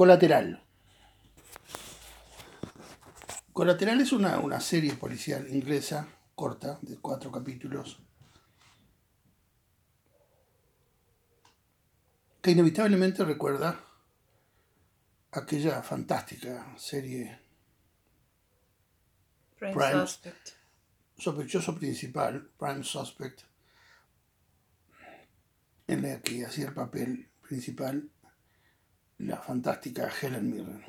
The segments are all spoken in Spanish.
Colateral. Colateral es una, una serie policial inglesa corta, de cuatro capítulos, que inevitablemente recuerda aquella fantástica serie Prime Prime. Suspect. sospechoso principal, Prime Suspect, en la que hacía el papel principal la fantástica Helen Mirren.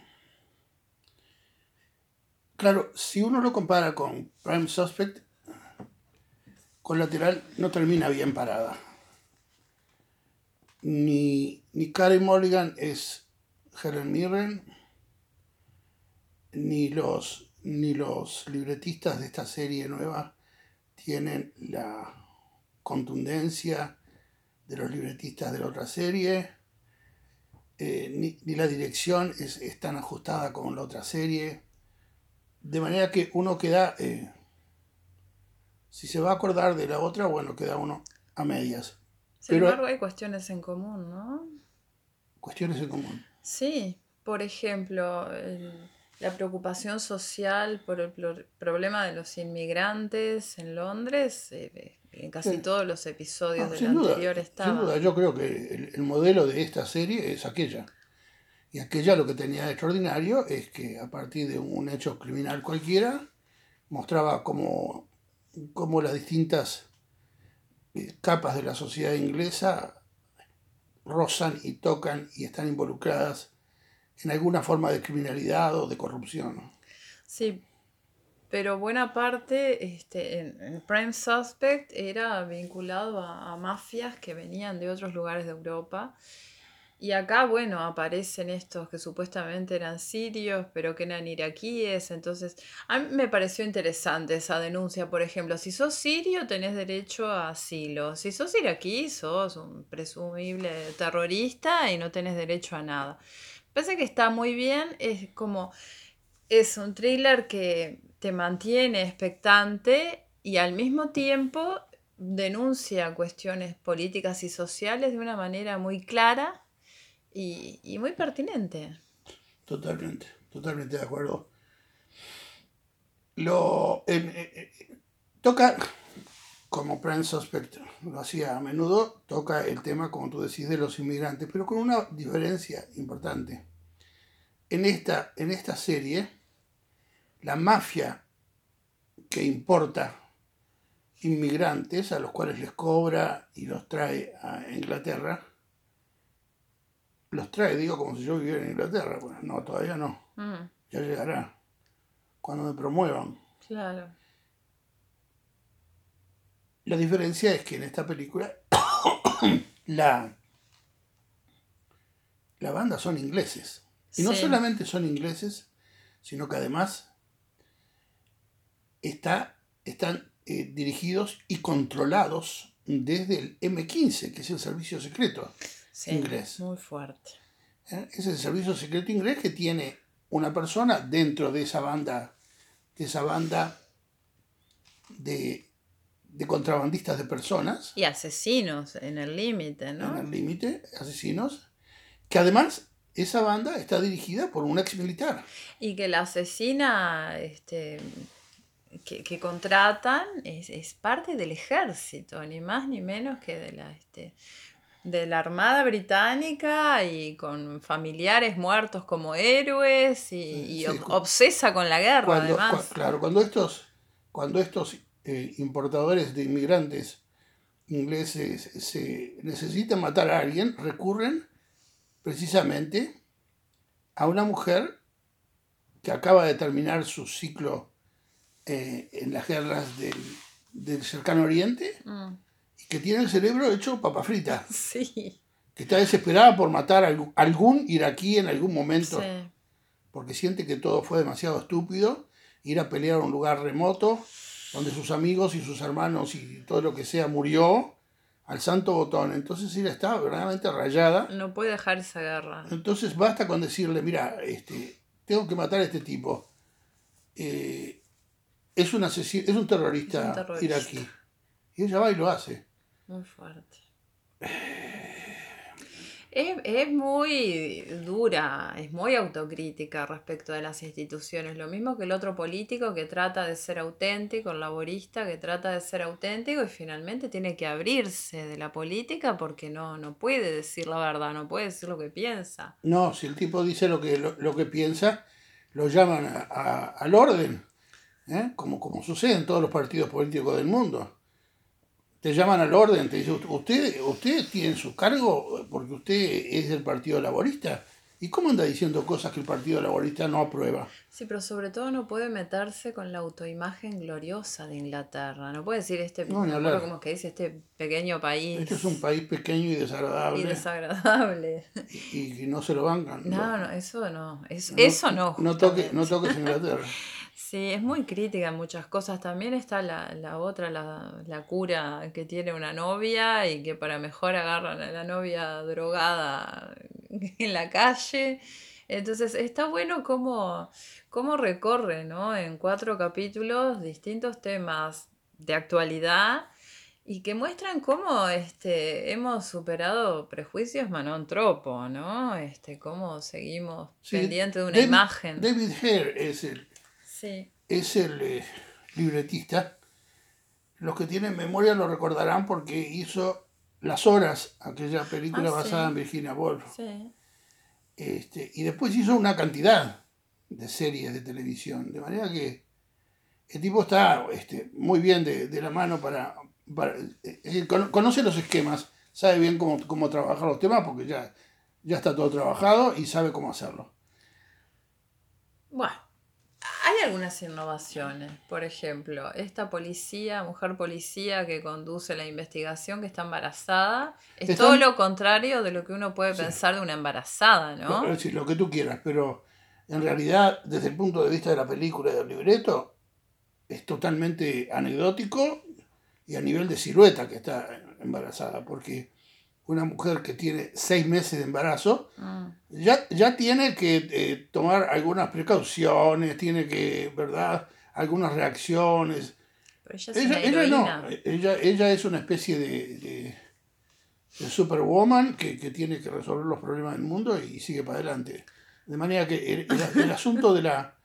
Claro, si uno lo compara con Prime Suspect, Colateral no termina bien parada. Ni, ni Carey Mulligan es Helen Mirren, ni los, ni los libretistas de esta serie nueva tienen la contundencia de los libretistas de la otra serie, eh, ni, ni la dirección es, es tan ajustada como la otra serie, de manera que uno queda, eh, si se va a acordar de la otra, bueno, queda uno a medias. Sin Pero- embargo, hay cuestiones en común, ¿no? Cuestiones en común. Sí, por ejemplo, el- la preocupación social por el pro- problema de los inmigrantes en Londres, eh, en casi Sí. todos los episodios No, del sin, duda, anterior sin estaba. duda, yo creo que el, el modelo de esta serie es aquella. Y aquella lo que tenía de extraordinario es que a partir de un hecho criminal cualquiera, mostraba cómo, cómo las distintas eh, capas de la sociedad inglesa rozan y tocan y están involucradas en alguna forma de criminalidad o de corrupción. Sí, pero buena parte este, en, Prime Suspect era vinculado a, a mafias que venían de otros lugares de Europa. Y acá, bueno, aparecen estos que supuestamente eran sirios, pero que eran iraquíes. Entonces, a mí me pareció interesante esa denuncia. Por ejemplo, si sos sirio, tenés derecho a asilo. Si sos iraquí, sos un presumible terrorista y no tenés derecho a nada. Parece que está muy bien. Es como es un thriller que te mantiene expectante y al mismo tiempo denuncia cuestiones políticas y sociales de una manera muy clara y, y muy pertinente. Totalmente, totalmente de acuerdo. Lo eh, eh, toca, como Prime Suspect lo hacía a menudo, toca el tema, como tú decís, de los inmigrantes, pero con una diferencia importante. En esta, en esta serie, la mafia que importa inmigrantes a los cuales les cobra y los trae a Inglaterra, los trae, digo, como si yo viviera en Inglaterra. Bueno, no, todavía no. Mm, Ya llegará. Cuando me promuevan. claro. La diferencia es que en esta película la, la banda son ingleses. Y no Sí. solamente son ingleses, sino que además está, están eh, dirigidos y controlados desde el M15, que es el servicio secreto. Sí, Inglés. muy fuerte. ¿eh? Es el servicio secreto inglés que tiene una persona dentro de esa banda, de esa banda de, de contrabandistas de personas, Y asesinos en el límite, en ¿no? el límite, asesinos, que además esa banda está dirigida por un ex militar. Y que la asesina este, que, que contratan es, es parte del ejército, ni más ni menos que de la, este, de la Armada Británica y con familiares muertos como héroes y, Sí, obsesa con la guerra, Cuando, además. claro, cuando estos, cuando estos eh, importadores de inmigrantes ingleses se necesitan matar a alguien, recurren precisamente a una mujer que acaba de terminar su ciclo eh, en las guerras del, del cercano oriente Mm, y que tiene el cerebro hecho papa frita, sí, que está desesperada por matar a algún- iraquí en algún momento sí. porque siente que todo fue demasiado estúpido, ir a pelear a un lugar remoto, donde sus amigos y sus hermanos y todo lo que sea murió, al santo botón. Entonces ella está verdaderamente rayada. No puede dejar esa guerra. Entonces basta con decirle, mira, este, tengo que matar a este tipo. Eh, es, un asesino, es un terrorista, Es un terrorista. iraquí. Y ella va y lo hace. Muy fuerte. Es, es, muy dura, es muy autocrítica respecto de las instituciones. Lo mismo que el otro político que trata de ser auténtico, el laborista que trata de ser auténtico y finalmente tiene que abrirse de la política porque no, no puede decir la verdad, no puede decir lo que piensa. No, si el tipo dice lo que, lo, que piensa, lo llaman al orden, ¿eh? como, como sucede en todos los partidos políticos del mundo te llaman al orden, te dicen, usted, usted tiene su cargo porque usted es del Partido Laborista. ¿Y cómo anda diciendo cosas que el Partido Laborista no aprueba? Sí, pero sobre todo no puede meterse con la autoimagen gloriosa de Inglaterra. No puede decir este, no, como que dice este pequeño país. Este es un país pequeño y desagradable. Y desagradable. Y, no se lo bancan. No, no, eso no. Eso no, eso no, no, toque, no toques Inglaterra. Sí, es muy crítica en muchas cosas. También está la, la otra, la, la, cura que tiene una novia y que para mejor agarran a la novia drogada en la calle. Entonces está bueno cómo, cómo recorre ¿no? en cuatro capítulos distintos temas de actualidad y que muestran cómo este, hemos superado prejuicios manontropo, ¿no? Este, cómo seguimos pendientes de una imagen. David Hare es el es el eh, libretista. Los que tienen memoria lo recordarán porque hizo Las Horas, aquella película ah, basada en Virginia Woolf. Este, y después hizo una cantidad de series de televisión. De manera que el tipo está este, muy bien de, la mano para... Eh, conoce los esquemas, sabe bien cómo, cómo trabajar los temas porque ya, ya está todo trabajado y sabe cómo hacerlo. Bueno, hay algunas innovaciones, por ejemplo, esta policía, mujer policía que conduce la investigación que está embarazada, es todo lo contrario de lo que uno puede pensar de una embarazada, ¿no? Lo, lo que tú quieras, pero en realidad, desde el punto de vista de la película y del libreto, es totalmente anecdótico y a nivel de silueta que está embarazada, porque una mujer que tiene seis meses de embarazo, ah. ya, ya tiene que eh, tomar algunas precauciones, tiene que, ¿verdad? Algunas reacciones. Pero ella, es ella, no, ella, ella, es una especie de, de, superwoman que, tiene que resolver los problemas del mundo y sigue para adelante. De manera que el, asunto de la,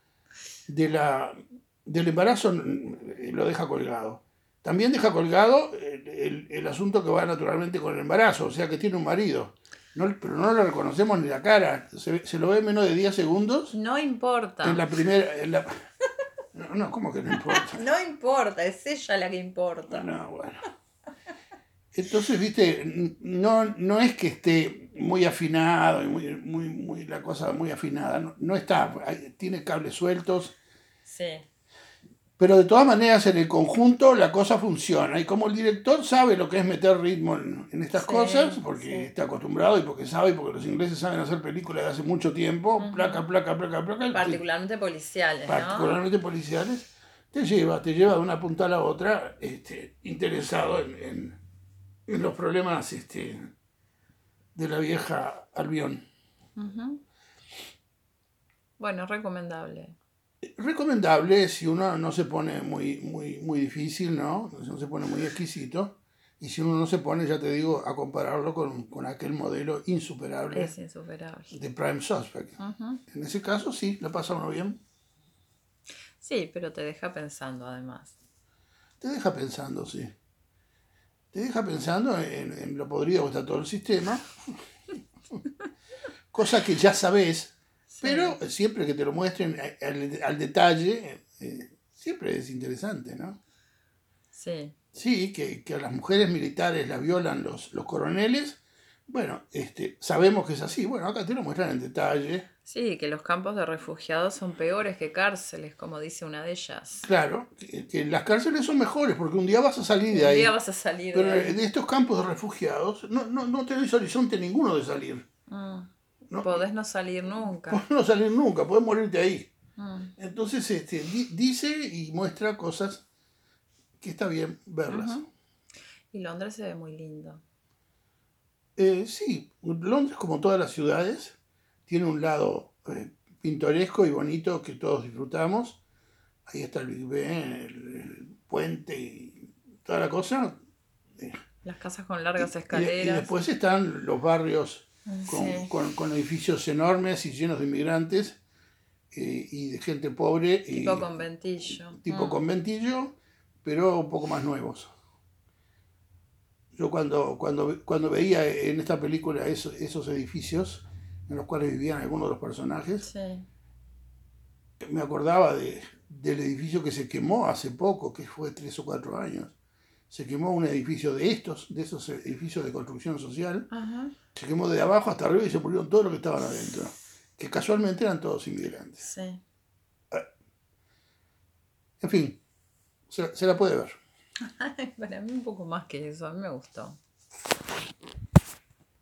de la, del embarazo lo deja colgado. También deja colgado el, asunto que va naturalmente con el embarazo, o sea que tiene un marido. pero no le reconocemos ni la cara. Se, lo ve menos de 10 segundos. No importa. En la primera. no, no, ¿cómo que no importa? no importa, es ella la que importa. No, bueno. Entonces, viste, no, no es que esté muy afinado y muy, muy, muy la cosa muy afinada. No, no está. Tiene cables sueltos. Sí. Pero de todas maneras, en el conjunto la cosa funciona. Y como el director sabe lo que es meter ritmo en, estas cosas, porque está acostumbrado y porque sabe, y porque los ingleses saben hacer películas de hace mucho tiempo, placa, placa, placa, placa. Particularmente policiales. Particularmente policiales. Te lleva, te lleva de una punta a la otra, este, interesado en, los problemas este, de la vieja Albión. Bueno, recomendable recomendable si uno no se pone muy, muy, muy difícil, ¿no? No se pone muy exquisito. Y si uno no se pone, ya te digo, a compararlo con, aquel modelo insuperable, es insuperable. de Prime Suspect. En ese caso, sí, la pasa uno bien. Sí, pero te deja pensando además. Te deja pensando, sí. Te deja pensando en, lo podrido que está todo el sistema. Cosa que ya sabes, pero siempre que te lo muestren al, detalle, eh, siempre es interesante, ¿no? Sí. Sí, que, a las mujeres militares las violan los, los coroneles. Bueno, este, sabemos que es así. Bueno, acá te lo muestran en detalle. Sí, que los campos de refugiados son peores que cárceles, como dice una de ellas. Claro, que, las cárceles son mejores porque un día vas a salir de ahí. Un día vas a salir Pero de, de estos campos de refugiados no, no, no tenés horizonte ninguno de salir. Ah. No, podés no salir nunca. Podés no salir nunca, podés morirte ahí. Mm. Entonces este, dice y muestra cosas que está bien verlas. Y Londres se ve muy lindo. Eh, sí, Londres, como todas las ciudades, tiene un lado eh, pintoresco y bonito que todos disfrutamos. Ahí está el Big Ben, el, puente y toda la cosa. Las casas con largas escaleras. y después están los barrios con, con, con edificios enormes y llenos de inmigrantes eh, y de gente pobre. Tipo y, conventillo. Tipo Mm. conventillo, pero un poco más nuevos. Yo cuando, cuando, cuando veía en esta película esos, esos edificios en los cuales vivían algunos de los personajes, Sí. me acordaba de, del edificio que se quemó hace poco, que fue tres o cuatro años. Se quemó un edificio de estos, de esos edificios de construcción social, Ajá. se quemó de abajo hasta arriba y se murieron todos los que estaban adentro, que casualmente eran todos inmigrantes. Sí. En fin, se, se la puede ver. Para mí un poco más que eso, a mí me gustó.